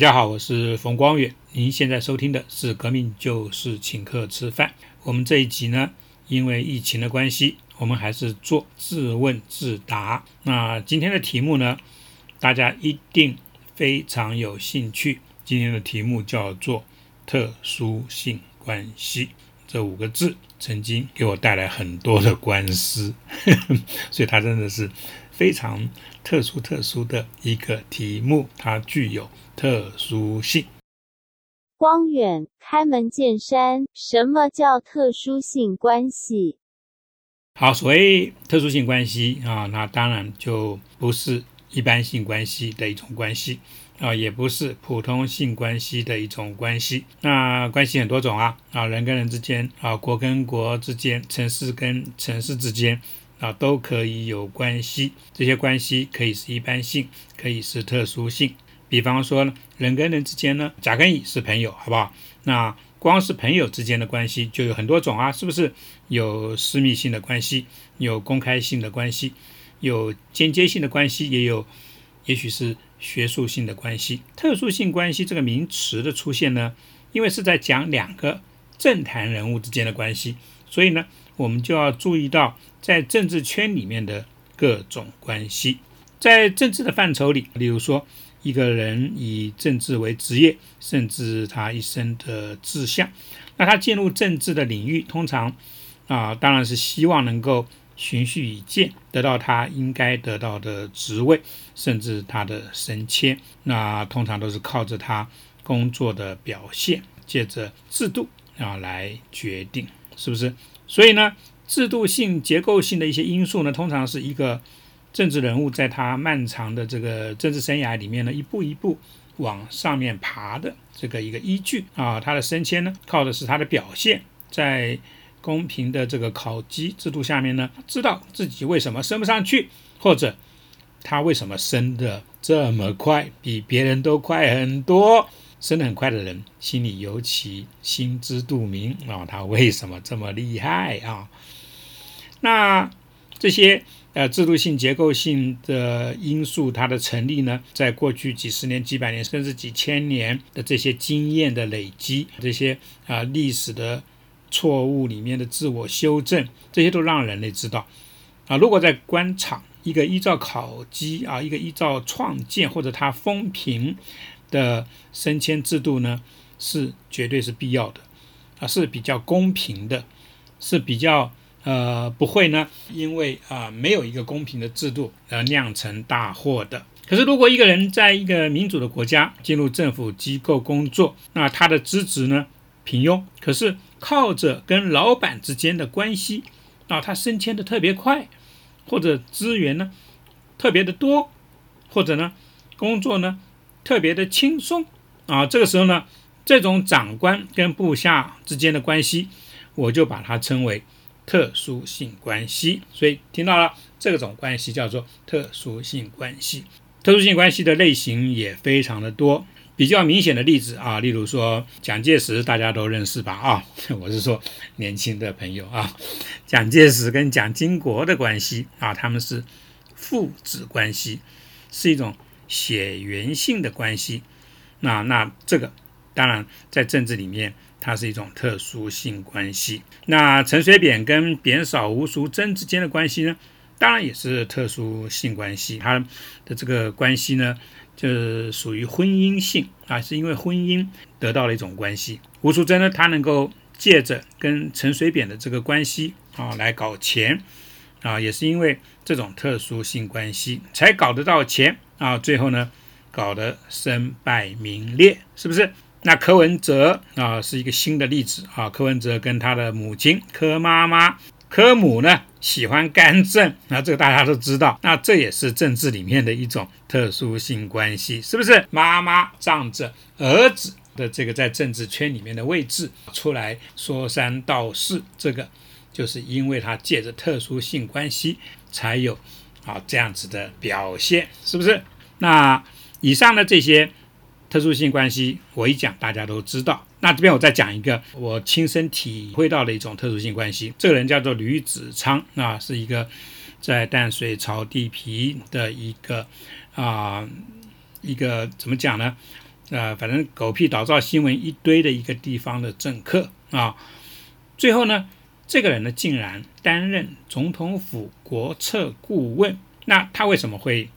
大家好，我是冯光远。您现在收听的是《革命就是请客吃饭》。我们这一集呢，因为疫情的关系，我们还是做自问自答。那今天的题目呢，大家一定非常有兴趣。今天的题目叫做“特殊性关系”这五个字，曾经给我带来很多的官司，所以它真的是非常特殊、特殊的一个题目，它具有。特殊性，光远开门见山，什么叫特殊性关系？好，所谓特殊性关系啊，那当然就不是一般性关系的一种关系啊，也不是普通性关系的一种关系。那关系很多种啊啊，人跟人之间啊，国跟国之间，城市跟城市之间啊，都可以有关系。这些关系可以是一般性，可以是特殊性。比方说呢，人跟人之间呢，甲跟乙是朋友，好不好？那光是朋友之间的关系就有很多种啊，是不是？有私密性的关系，有公开性的关系，有间接性的关系，也有，也许是学术性的关系。特殊性关系这个名词的出现呢，因为是在讲两个政坛人物之间的关系，所以呢，我们就要注意到在政治圈里面的各种关系，在政治的范畴里，例如说。一个人以政治为职业，甚至他一生的志向，那他进入政治的领域，通常啊，当然是希望能够循序以渐，得到他应该得到的职位，甚至他的升迁。那通常都是靠着他工作的表现，借着制度啊来决定，是不是？所以呢，制度性、结构性的一些因素呢，通常是一个。政治人物在他漫长的这个政治生涯里面呢，一步一步往上面爬的这个一个依据啊，他的升迁呢，靠的是他的表现，在公平的这个考绩制度下面呢，知道自己为什么升不上去，或者他为什么升的这么快，比别人都快很多，升得很快的人心里尤其心知肚明啊，他为什么这么厉害啊？那这些。呃，制度性、结构性的因素，它的成立呢，在过去几十年、几百年，甚至几千年的这些经验的累积，这些啊历史的错误里面的自我修正，这些都让人类知道啊。如果在官场，一个依照考绩啊，一个依照创建或者它风评的升迁制度呢，是绝对是必要的啊，是比较公平的，是比较。呃，不会呢，因为啊，没有一个公平的制度而酿成大祸的。可是，如果一个人在一个民主的国家进入政府机构工作，那他的资质呢平庸，可是靠着跟老板之间的关系，啊，他升迁的特别快，或者资源呢特别的多，或者呢工作呢特别的轻松，啊，这个时候呢，这种长官跟部下之间的关系，我就把它称为。特殊性关系，所以听到了这种关系叫做特殊性关系。特殊性关系的类型也非常的多，比较明显的例子啊，例如说蒋介石大家都认识吧？啊，我是说年轻的朋友啊，蒋介石跟蒋经国的关系啊，他们是父子关系，是一种血缘性的关系。那那这个当然在政治里面。它是一种特殊性关系。那陈水扁跟扁嫂吴淑珍之间的关系呢，当然也是特殊性关系。他的这个关系呢，就是属于婚姻性啊，是因为婚姻得到了一种关系。吴淑珍呢，她能够借着跟陈水扁的这个关系啊来搞钱啊，也是因为这种特殊性关系才搞得到钱啊。最后呢，搞得身败名裂，是不是？那柯文哲啊，是一个新的例子啊。柯文哲跟他的母亲柯妈妈、柯母呢，喜欢干政，那这个大家都知道。那这也是政治里面的一种特殊性关系，是不是？妈妈仗着儿子的这个在政治圈里面的位置出来说三道四，这个就是因为他借着特殊性关系才有啊这样子的表现，是不是？那以上的这些。特殊性关系，我一讲大家都知道。那这边我再讲一个我亲身体会到的一种特殊性关系。这个人叫做吕子昌啊，是一个在淡水炒地皮的一个啊一个怎么讲呢？呃，反正狗屁倒灶新闻一堆的一个地方的政客啊。最后呢，这个人呢竟然担任总统府国策顾问。那他为什么会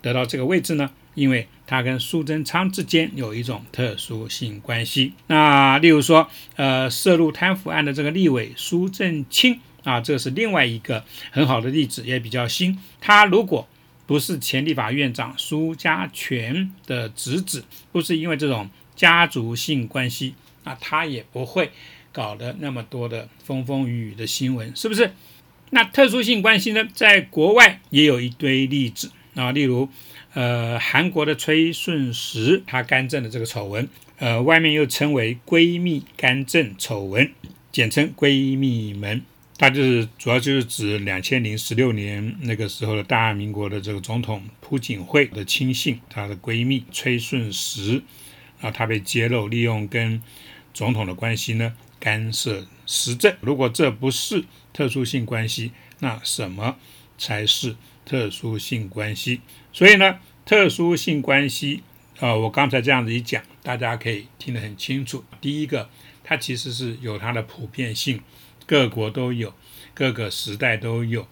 得到这个位置呢？因为他跟苏贞昌之间有一种特殊性关系。那例如说，呃，涉入贪腐案的这个立委苏正清啊，这是另外一个很好的例子，也比较新。他如果不是前立法院长苏家全的侄子，不是因为这种家族性关系，那他也不会搞得那么多的风风雨雨的新闻，是不是？那特殊性关系呢，在国外也有一堆例子啊，例如。呃，韩国的崔顺实他干政的这个丑闻，呃，外面又称为闺蜜干政丑闻，简称闺蜜门。它就是主要就是指两千零十六年那个时候的大民国的这个总统朴槿惠的亲信，她的闺蜜崔顺实，啊，她被揭露利用跟总统的关系呢干涉时政。如果这不是特殊性关系，那什么才是？特殊性关系，所以呢，特殊性关系，呃，我刚才这样子一讲，大家可以听得很清楚。第一个，它其实是有它的普遍性，各国都有，各个时代都有，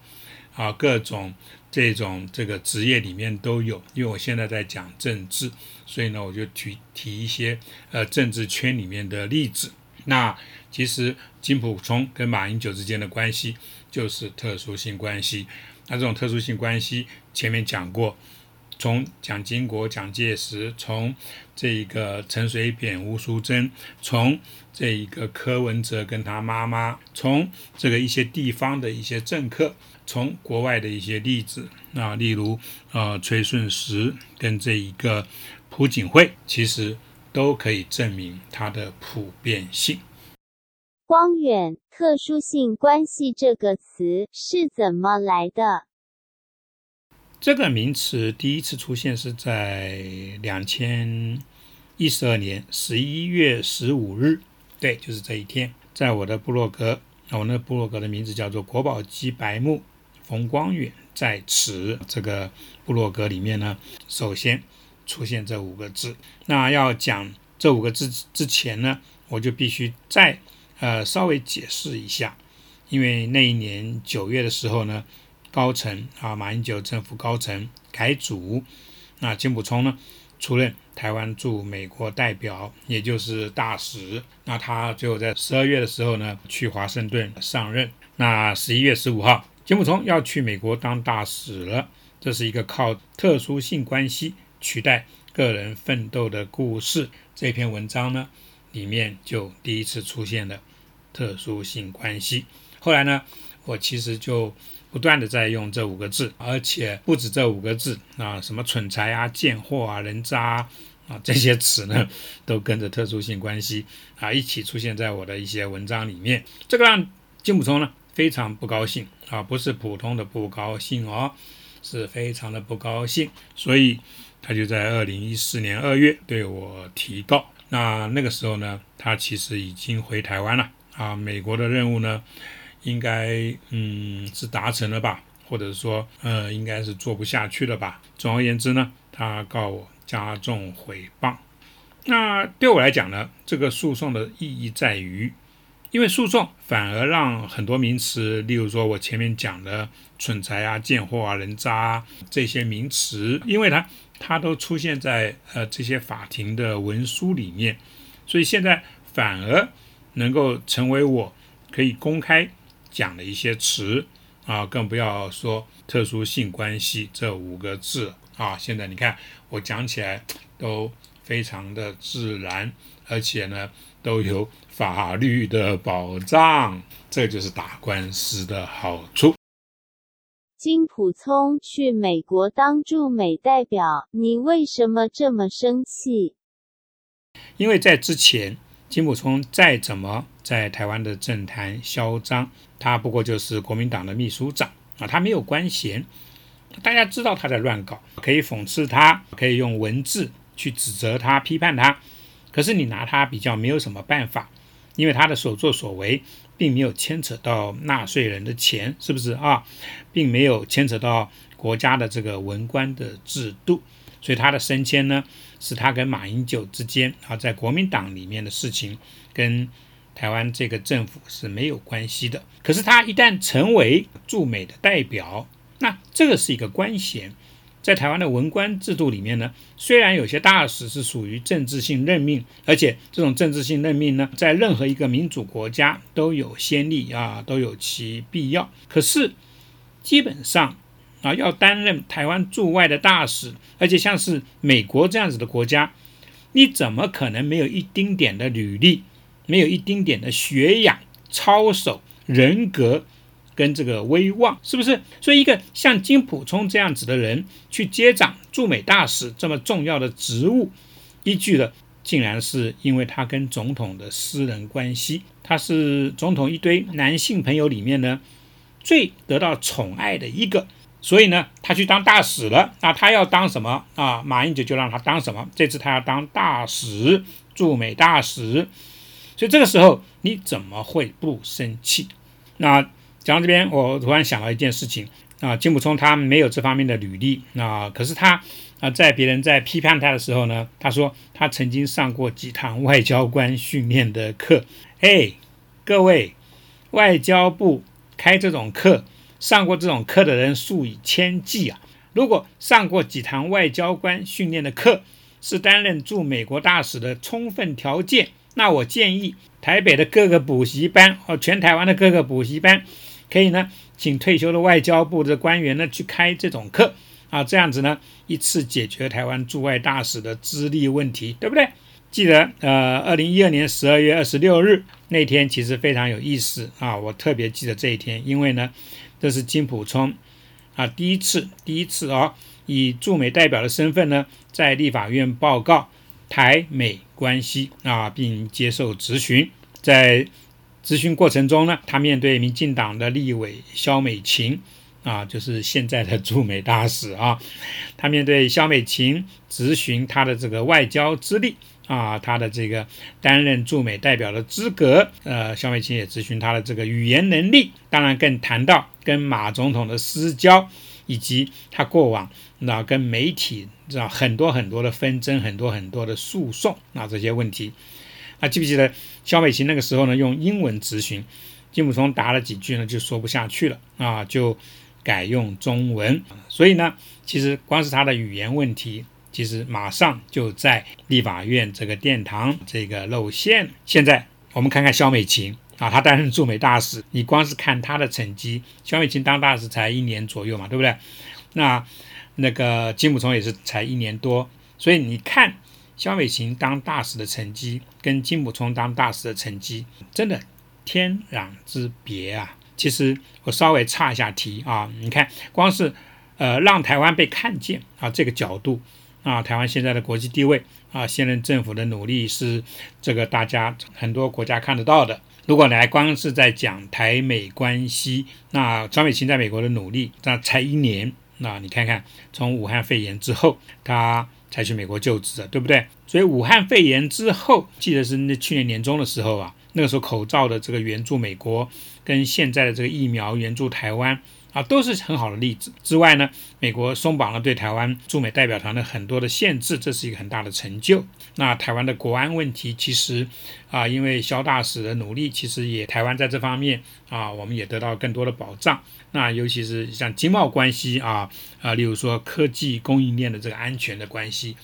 啊，各种这种这个职业里面都有。因为我现在在讲政治，所以呢，我就提提一些呃政治圈里面的例子。那其实金普聪跟马英九之间的关系就是特殊性关系。那这种特殊性关系，前面讲过，从蒋经国、蒋介石，从这一个陈水扁、吴淑珍，从这一个柯文哲跟他妈妈，从这个一些地方的一些政客，从国外的一些例子，啊，例如呃崔顺实跟这一个朴槿惠，其实都可以证明它的普遍性。光远，特殊性关系这个词是怎么来的？这个名词第一次出现是在两千一十二年十一月十五日，对，就是这一天，在我的部落格，我那部落格的名字叫做“国宝级白木冯光远在此”这个部落格里面呢，首先出现这五个字。那要讲这五个字之前呢，我就必须再。呃，稍微解释一下，因为那一年九月的时候呢，高层啊，马英九政府高层改组，那金溥聪呢出任台湾驻美国代表，也就是大使。那他最后在十二月的时候呢，去华盛顿上任。那十一月十五号，金溥聪要去美国当大使了。这是一个靠特殊性关系取代个人奋斗的故事。这篇文章呢？里面就第一次出现了特殊性关系。后来呢，我其实就不断的在用这五个字，而且不止这五个字啊，什么蠢材啊、贱货啊、人渣啊这些词呢，都跟着特殊性关系啊一起出现在我的一些文章里面。这个让金普聪呢非常不高兴啊，不是普通的不高兴哦，是非常的不高兴，所以他就在二零一四年二月对我提告。那那个时候呢，他其实已经回台湾了啊。美国的任务呢，应该嗯是达成了吧，或者说呃应该是做不下去了吧。总而言之呢，他告我加重诽谤。那对我来讲呢，这个诉讼的意义在于，因为诉讼反而让很多名词，例如说我前面讲的蠢材啊、贱货啊、人渣啊这些名词，因为它。它都出现在呃这些法庭的文书里面，所以现在反而能够成为我可以公开讲的一些词啊，更不要说特殊性关系这五个字啊。现在你看我讲起来都非常的自然，而且呢都有法律的保障，这就是打官司的好处。金普聪去美国当驻美代表，你为什么这么生气？因为在之前，金普聪再怎么在台湾的政坛嚣张，他不过就是国民党的秘书长啊，他没有官衔，大家知道他在乱搞，可以讽刺他，可以用文字去指责他、批判他，可是你拿他比较没有什么办法，因为他的所作所为。并没有牵扯到纳税人的钱，是不是啊？并没有牵扯到国家的这个文官的制度，所以他的升迁呢，是他跟马英九之间啊，在国民党里面的事情，跟台湾这个政府是没有关系的。可是他一旦成为驻美的代表，那这个是一个官衔。在台湾的文官制度里面呢，虽然有些大使是属于政治性任命，而且这种政治性任命呢，在任何一个民主国家都有先例啊，都有其必要。可是基本上啊，要担任台湾驻外的大使，而且像是美国这样子的国家，你怎么可能没有一丁点的履历，没有一丁点的学养、操守、人格？跟这个威望是不是？所以一个像金普聪这样子的人去接掌驻美大使这么重要的职务，依据的竟然是因为他跟总统的私人关系，他是总统一堆男性朋友里面呢最得到宠爱的一个，所以呢他去当大使了。那他要当什么啊？马英九就让他当什么？这次他要当大使，驻美大使。所以这个时候你怎么会不生气？那？讲到这边，我突然想到一件事情啊，金普聪他没有这方面的履历啊，可是他啊，在别人在批判他的时候呢，他说他曾经上过几堂外交官训练的课。哎，各位，外交部开这种课，上过这种课的人数以千计啊。如果上过几堂外交官训练的课是担任驻美国大使的充分条件，那我建议台北的各个补习班和全台湾的各个补习班。可以呢，请退休的外交部的官员呢去开这种课啊，这样子呢一次解决台湾驻外大使的资历问题，对不对？记得呃，二零一二年十二月二十六日那天其实非常有意思啊，我特别记得这一天，因为呢这是金普聪啊第一次第一次哦以驻美代表的身份呢在立法院报告台美关系啊，并接受质询，在。咨询过程中呢，他面对民进党的立委肖美琴啊，就是现在的驻美大使啊，他面对肖美琴咨询他的这个外交资历啊，他的这个担任驻美代表的资格，呃，肖美琴也咨询他的这个语言能力，当然更谈到跟马总统的私交，以及他过往那跟媒体知道很多很多的纷争，很多很多的诉讼啊这些问题。啊，记不记得肖美琴那个时候呢？用英文咨询，金普聪答了几句呢，就说不下去了啊，就改用中文。所以呢，其实光是他的语言问题，其实马上就在立法院这个殿堂这个露馅。现在我们看看肖美琴啊，她担任驻美大使，你光是看她的成绩，肖美琴当大使才一年左右嘛，对不对？那那个金普聪也是才一年多，所以你看。肖美琴当大使的成绩跟金普聪当大使的成绩真的天壤之别啊！其实我稍微岔一下题啊，你看，光是呃让台湾被看见啊这个角度啊，台湾现在的国际地位啊，现任政府的努力是这个大家很多国家看得到的。如果来光是在讲台美关系，那张美琴在美国的努力，那才一年，那你看看从武汉肺炎之后，他。才去美国就职的，对不对？所以武汉肺炎之后，记得是那去年年中的时候啊，那个时候口罩的这个援助美国，跟现在的这个疫苗援助台湾啊，都是很好的例子。之外呢，美国松绑了对台湾驻美代表团的很多的限制，这是一个很大的成就。那台湾的国安问题，其实啊，因为肖大使的努力，其实也台湾在这方面啊，我们也得到更多的保障。那尤其是像经贸关系啊啊，例如说科技供应链的这个安全的关系，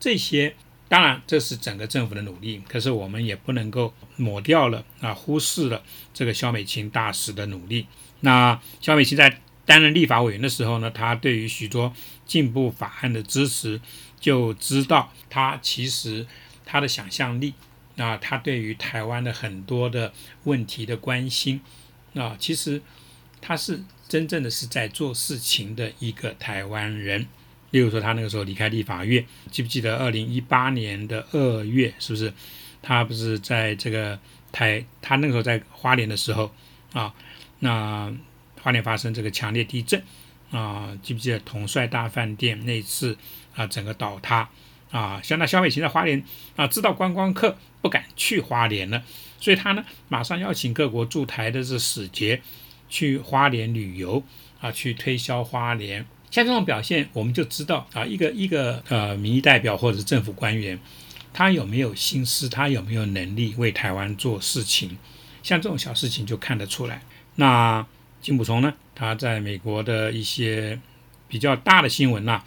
这些当然这是整个政府的努力，可是我们也不能够抹掉了啊，忽视了这个肖美琴大使的努力。那肖美琴在担任立法委员的时候呢，他对于许多进步法案的支持，就知道他其实他的想象力啊，他对于台湾的很多的问题的关心啊，其实。他是真正的是在做事情的一个台湾人，例如说他那个时候离开立法院，记不记得二零一八年的二月，是不是？他不是在这个台，他那个时候在花莲的时候啊，那花莲发生这个强烈地震啊，记不记得统帅大饭店那次啊，整个倒塌啊，像那肖美琴在花莲啊，知道观光客不敢去花莲了，所以他呢马上邀请各国驻台的这使节。去花莲旅游啊，去推销花莲像这种表现，我们就知道啊，一个一个呃民意代表或者政府官员，他有没有心思，他有没有能力为台湾做事情，像这种小事情就看得出来。那金普聪呢，他在美国的一些比较大的新闻呐，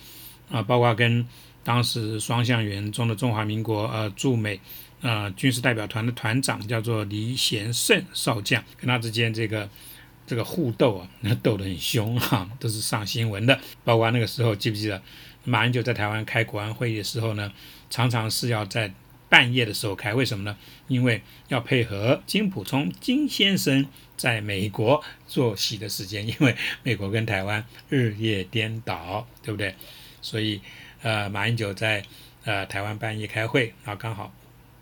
啊，包括跟当时双向员中的中华民国呃驻美呃军事代表团的团长叫做黎贤胜少将，跟他之间这个这个互斗啊，那斗得很凶哈，都是上新闻的。包括那个时候记不记得，马英九在台湾开国安会议的时候呢，常常是要在半夜的时候开，为什么呢？因为要配合金普聪金先生在美国作息的时间，因为美国跟台湾日夜颠倒，对不对？所以。呃，马英九在呃台湾半夜开会，然后刚好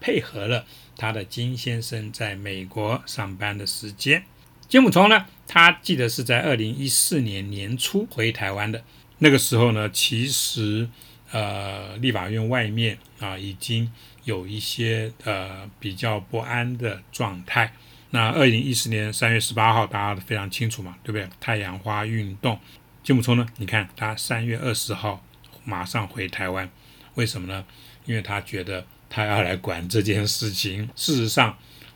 配合了他的金先生在美国上班的时间。金溥聪呢，他记得是在二零一四年年初回台湾的。那个时候呢，其实呃立法院外面啊已经有一些呃比较不安的状态。那二零一四年三月十八号，大家都非常清楚嘛，对不对？太阳花运动，金溥聪呢，你看他三月二十号。马上回台湾，为什么呢？因为他觉得他要来管这件事情。事实上，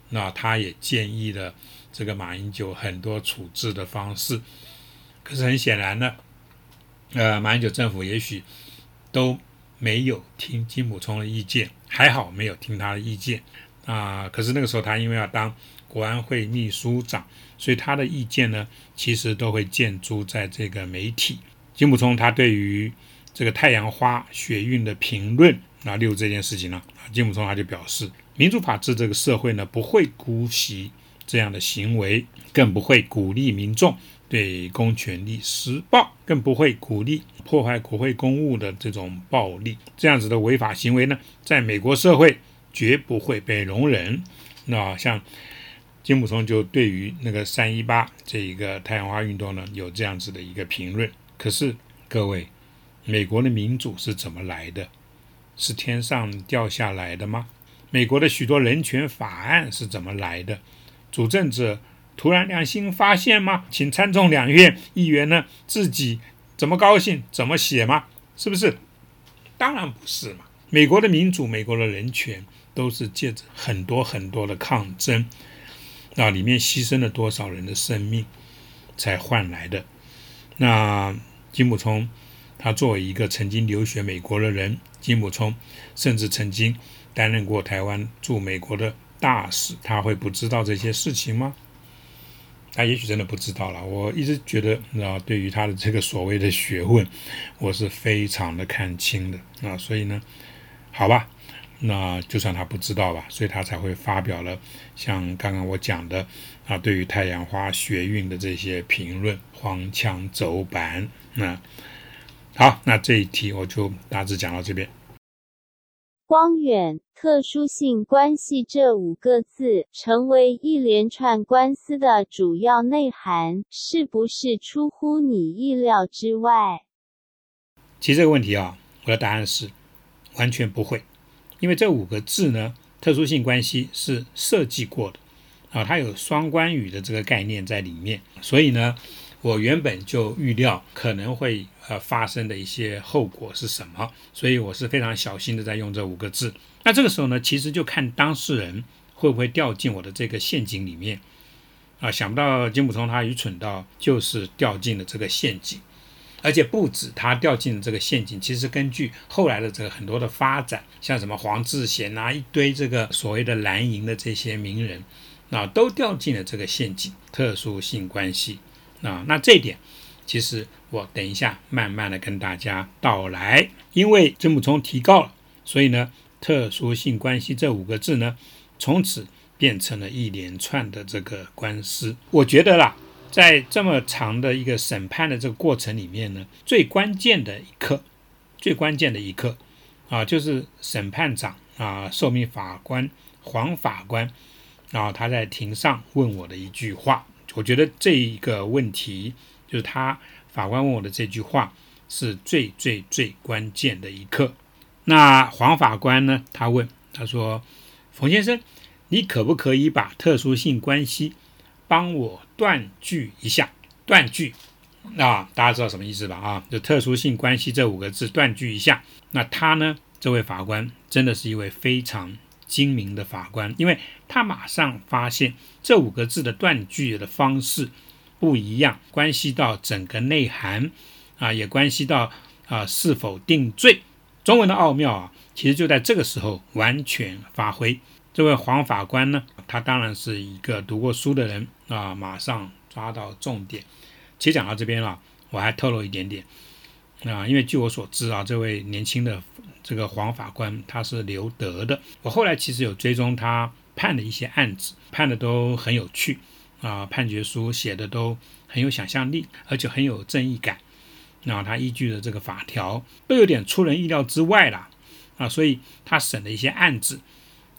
那他也建议了这个马英九很多处置的方式。可是很显然呢，呃，马英九政府也许都没有听金普聪的意见，还好没有听他的意见啊。可是那个时候他因为要当国安会秘书长，所以他的意见呢，其实都会建诸在这个媒体。金普聪他对于这个太阳花学运的评论啊，例如这件事情呢，啊金普聪他就表示，民主法治这个社会呢，不会姑息这样的行为，更不会鼓励民众对公权力施暴，更不会鼓励破坏国会公务的这种暴力，这样子的违法行为呢，在美国社会绝不会被容忍。那像金溥聪就对于那个三一八这一个太阳花运动呢，有这样子的一个评论。可是各位。美国的民主是怎么来的？是天上掉下来的吗？美国的许多人权法案是怎么来的？主政者突然良心发现吗？请参众两院议员呢自己怎么高兴怎么写吗？是不是？当然不是嘛！美国的民主、美国的人权都是借着很多很多的抗争，那里面牺牲了多少人的生命才换来的？那金溥聪。他作为一个曾经留学美国的人，金溥聪甚至曾经担任过台湾驻美国的大使，他会不知道这些事情吗？他也许真的不知道了。我一直觉得，啊，对于他的这个所谓的学问，我是非常的看清的啊。所以呢，好吧，那就算他不知道吧，所以他才会发表了像刚刚我讲的啊，对于太阳花学运的这些评论，荒腔走板那。好，那这一题我就大致讲到这边。光远特殊性关系这五个字成为一连串官司的主要内涵，是不是出乎你意料之外？其实这个问题啊，我的答案是完全不会，因为这五个字呢，特殊性关系是设计过的啊，它有双关语的这个概念在里面，所以呢。我原本就预料可能会呃发生的一些后果是什么，所以我是非常小心的在用这五个字。那这个时候呢，其实就看当事人会不会掉进我的这个陷阱里面啊。想不到金普通他愚蠢到就是掉进了这个陷阱，而且不止他掉进了这个陷阱，其实根据后来的这个很多的发展，像什么黄志贤啊，一堆这个所谓的蓝营的这些名人啊，都掉进了这个陷阱，特殊性关系。啊，那这一点，其实我等一下慢慢的跟大家道来。因为曾母聪提告了，所以呢，特殊性关系这五个字呢，从此变成了一连串的这个官司。我觉得啦，在这么长的一个审判的这个过程里面呢，最关键的一刻，最关键的一刻啊，就是审判长啊，受命法官黄法官然啊，他在庭上问我的一句话。我觉得这一个问题，就是他法官问我的这句话，是最最最关键的一刻。那黄法官呢？他问他说：“冯先生，你可不可以把特殊性关系帮我断句一下？断句啊大家知道什么意思吧？啊，就特殊性关系这五个字断句一下。那他呢，这位法官真的是一位非常精明的法官，因为他马上发现这五个字的断句的方式不一样，关系到整个内涵啊，也关系到啊是否定罪。中文的奥妙啊，其实就在这个时候完全发挥。这位黄法官呢，他当然是一个读过书的人啊，马上抓到重点。其实讲到这边了，我还透露一点点啊，因为据我所知啊，这位年轻的这个黄法官他是留德的。我后来其实有追踪他判的一些案子，判的都很有趣啊，判决书写的都很有想象力，而且很有正义感。那他依据的这个法条都有点出人意料之外了啊，所以他审的一些案子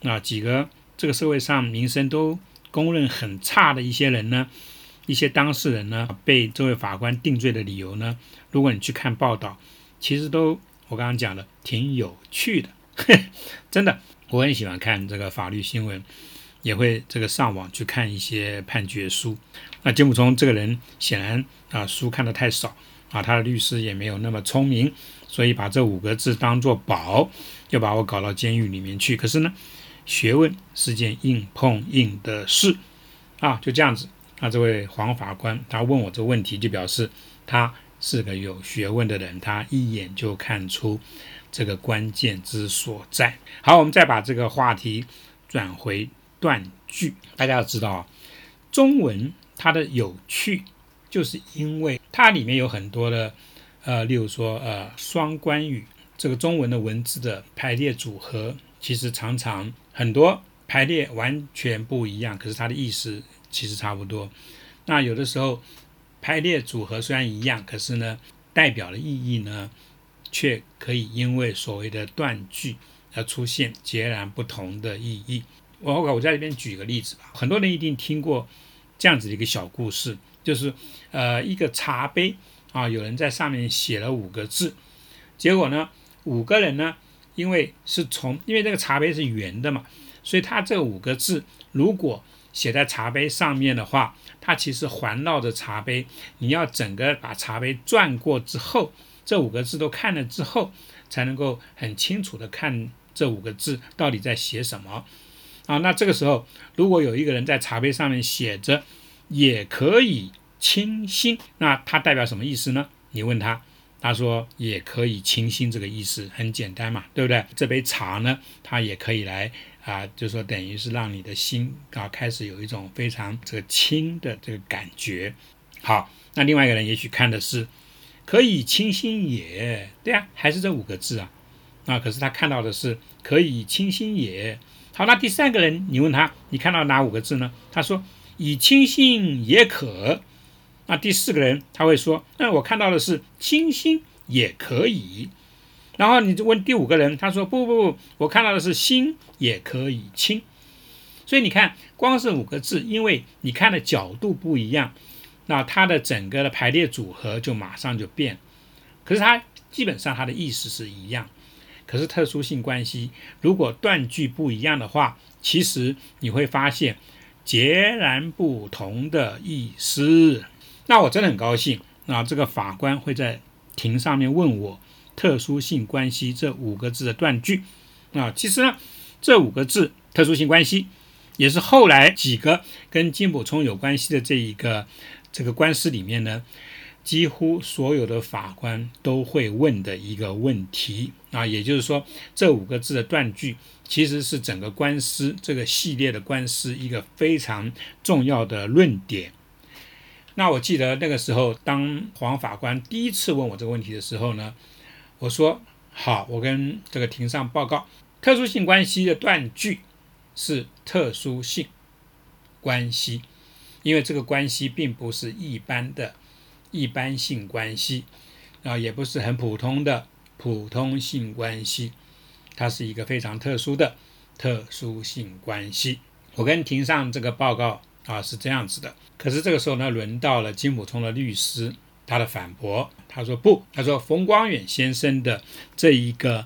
啊，几个这个社会上名声都公认很差的一些人呢。一些当事人呢被这位法官定罪的理由呢，如果你去看报道，其实都我刚刚讲的挺有趣的，真的，我很喜欢看这个法律新闻，也会这个上网去看一些判决书。那金普聪这个人显然啊书看的太少啊，他的律师也没有那么聪明，所以把这五个字当做宝，就把我搞到监狱里面去。可是呢，学问是件硬碰硬的事啊，就这样子。那这位黄法官，他问我这个问题，就表示他是个有学问的人，他一眼就看出这个关键之所在。好，我们再把这个话题转回断句。大家要知道啊，中文它的有趣，就是因为它里面有很多的，呃，例如说，呃，双关语。这个中文的文字的排列组合，其实常常很多排列完全不一样，可是它的意思。其实差不多，那有的时候排列组合虽然一样，可是呢，代表的意义呢，却可以因为所谓的断句而出现截然不同的意义。我我在这边举个例子吧，很多人一定听过这样子的一个小故事，就是呃一个茶杯啊，有人在上面写了五个字，结果呢，五个人呢，因为是从因为这个茶杯是圆的嘛，所以它这五个字如果写在茶杯上面的话，它其实环绕着茶杯。你要整个把茶杯转过之后，这五个字都看了之后，才能够很清楚的看这五个字到底在写什么啊。那这个时候，如果有一个人在茶杯上面写着“也可以清新”，那它代表什么意思呢？你问他，他说“也可以清新”，这个意思很简单嘛，对不对？这杯茶呢，它也可以来。啊，就说等于是让你的心啊开始有一种非常这个清的这个感觉。好，那另外一个人也许看的是可以清新也，对啊，还是这五个字啊。啊，可是他看到的是可以清新也。好，那第三个人你问他，你看到哪五个字呢？他说以清新也可。那第四个人他会说，那我看到的是清新也可以。然后你就问第五个人，他说不不不，我看到的是心也可以清，所以你看，光是五个字，因为你看的角度不一样，那它的整个的排列组合就马上就变。可是它基本上它的意思是一样，可是特殊性关系如果断句不一样的话，其实你会发现截然不同的意思。那我真的很高兴，啊这个法官会在庭上面问我。特殊性关系这五个字的断句啊，其实呢，这五个字特殊性关系也是后来几个跟金补充有关系的这一个这个官司里面呢，几乎所有的法官都会问的一个问题啊。也就是说，这五个字的断句其实是整个官司这个系列的官司一个非常重要的论点。那我记得那个时候，当黄法官第一次问我这个问题的时候呢。我说好，我跟这个庭上报告，特殊性关系的断句是特殊性关系，因为这个关系并不是一般的一般性关系啊，也不是很普通的普通性关系，它是一个非常特殊的特殊性关系。我跟庭上这个报告啊是这样子的，可是这个时候呢，轮到了金普聪的律师。他的反驳，他说不，他说冯光远先生的这一个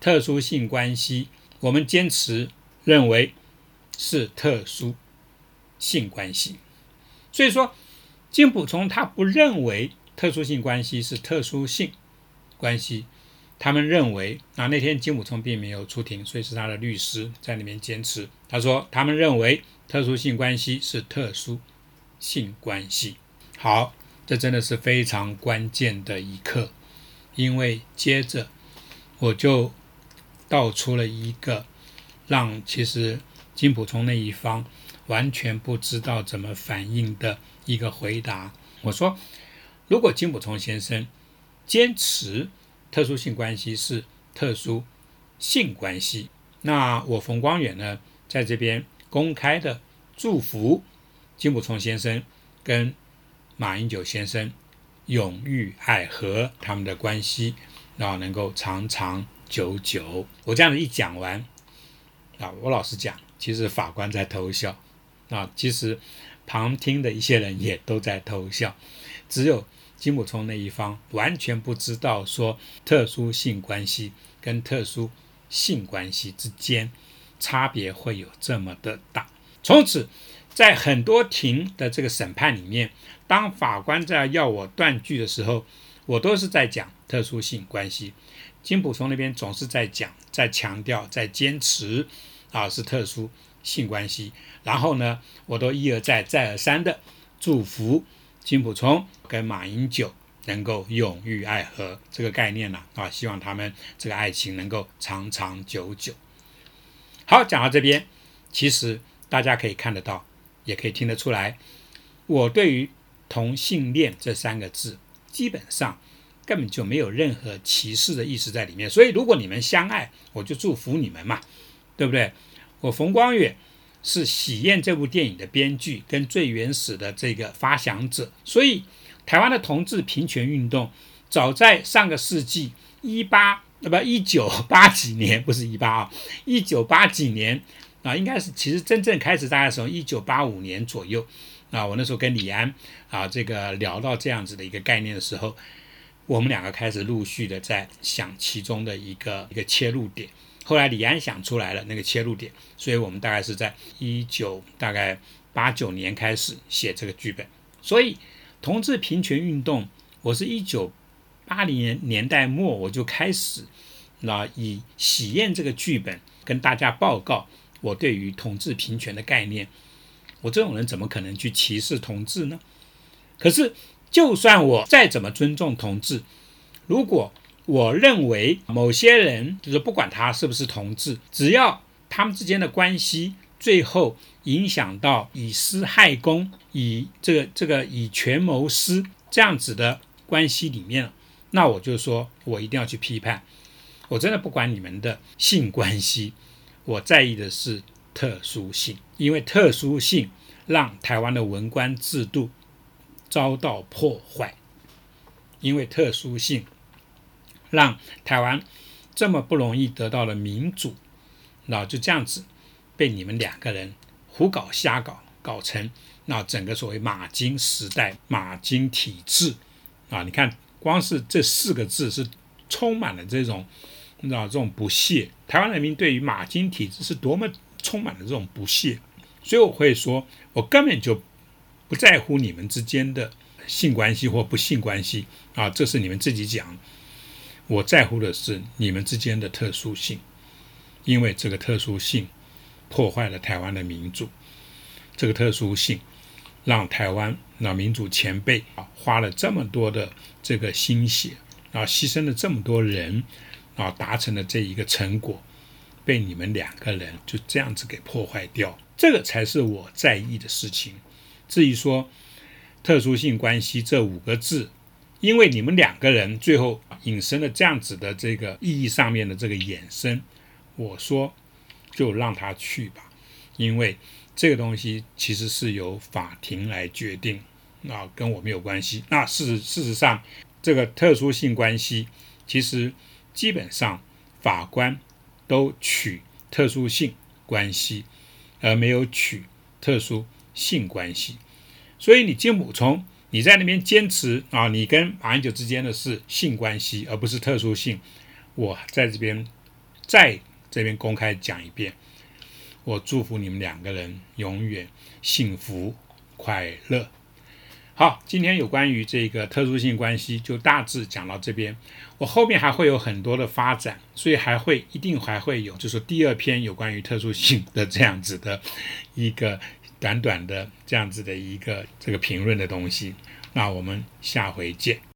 特殊性关系，我们坚持认为是特殊性关系。所以说，金普聪他不认为特殊性关系是特殊性关系。他们认为，啊，那天金普聪并没有出庭，所以是他的律师在里面坚持。他说，他们认为特殊性关系是特殊性关系。好，这真的是非常关键的一刻，因为接着我就道出了一个让其实金普聪那一方完全不知道怎么反应的一个回答。我说，如果金普聪先生坚持。特殊性关系是特殊性关系。那我冯光远呢，在这边公开的祝福金普聪先生跟马英九先生永浴爱河，他们的关系啊能够长长久久。我这样子一讲完啊，我老实讲，其实法官在偷笑啊，其实旁听的一些人也都在偷笑，只有。金普聪那一方完全不知道说特殊性关系跟特殊性关系之间差别会有这么的大。从此，在很多庭的这个审判里面，当法官在要我断句的时候，我都是在讲特殊性关系。金普聪那边总是在讲、在强调、在坚持啊是特殊性关系。然后呢，我都一而再、再而三的祝福。金普聪跟马英九能够永浴爱河这个概念呢啊，希望他们这个爱情能够长长久久。好，讲到这边，其实大家可以看得到，也可以听得出来，我对于同性恋这三个字，基本上根本就没有任何歧视的意思在里面。所以，如果你们相爱，我就祝福你们嘛，对不对？我冯光远。是《喜宴》这部电影的编剧跟最原始的这个发想者，所以台湾的同志平权运动早在上个世纪一八那么一九八几年，不是一八啊，一九八几年啊，应该是其实真正开始大概从一九八五年左右啊，我那时候跟李安啊这个聊到这样子的一个概念的时候，我们两个开始陆续的在想其中的一个一个切入点。后来李安想出来了那个切入点，所以我们大概是在一九大概八九年开始写这个剧本。所以同志平权运动，我是一九八零年年代末我就开始，那以喜宴这个剧本跟大家报告我对于同志平权的概念。我这种人怎么可能去歧视同志呢？可是就算我再怎么尊重同志，如果我认为某些人就是不管他是不是同志，只要他们之间的关系最后影响到以私害公、以这个这个以权谋私这样子的关系里面，那我就说我一定要去批判。我真的不管你们的性关系，我在意的是特殊性，因为特殊性让台湾的文官制度遭到破坏，因为特殊性。让台湾这么不容易得到了民主，那就这样子被你们两个人胡搞瞎搞搞成那整个所谓马金时代马金体制啊！你看，光是这四个字是充满了这种你知道这种不屑。台湾人民对于马金体制是多么充满了这种不屑，所以我会说，我根本就不在乎你们之间的性关系或不性关系啊，这是你们自己讲。我在乎的是你们之间的特殊性，因为这个特殊性破坏了台湾的民主，这个特殊性让台湾那民主前辈啊花了这么多的这个心血啊，牺牲了这么多人啊，达成了这一个成果，被你们两个人就这样子给破坏掉，这个才是我在意的事情。至于说特殊性关系这五个字。因为你们两个人最后引申了这样子的这个意义上面的这个衍生，我说就让他去吧，因为这个东西其实是由法庭来决定，啊，跟我没有关系。那事实事实上，这个特殊性关系其实基本上法官都取特殊性关系，而没有取特殊性关系，所以你金补充。你在那边坚持啊，你跟马英九之间的是性关系，而不是特殊性。我在这边再这边公开讲一遍，我祝福你们两个人永远幸福快乐。好，今天有关于这个特殊性关系就大致讲到这边，我后面还会有很多的发展，所以还会一定还会有，就是第二篇有关于特殊性的这样子的一个短短的这样子的一个这个评论的东西。那我们下回见。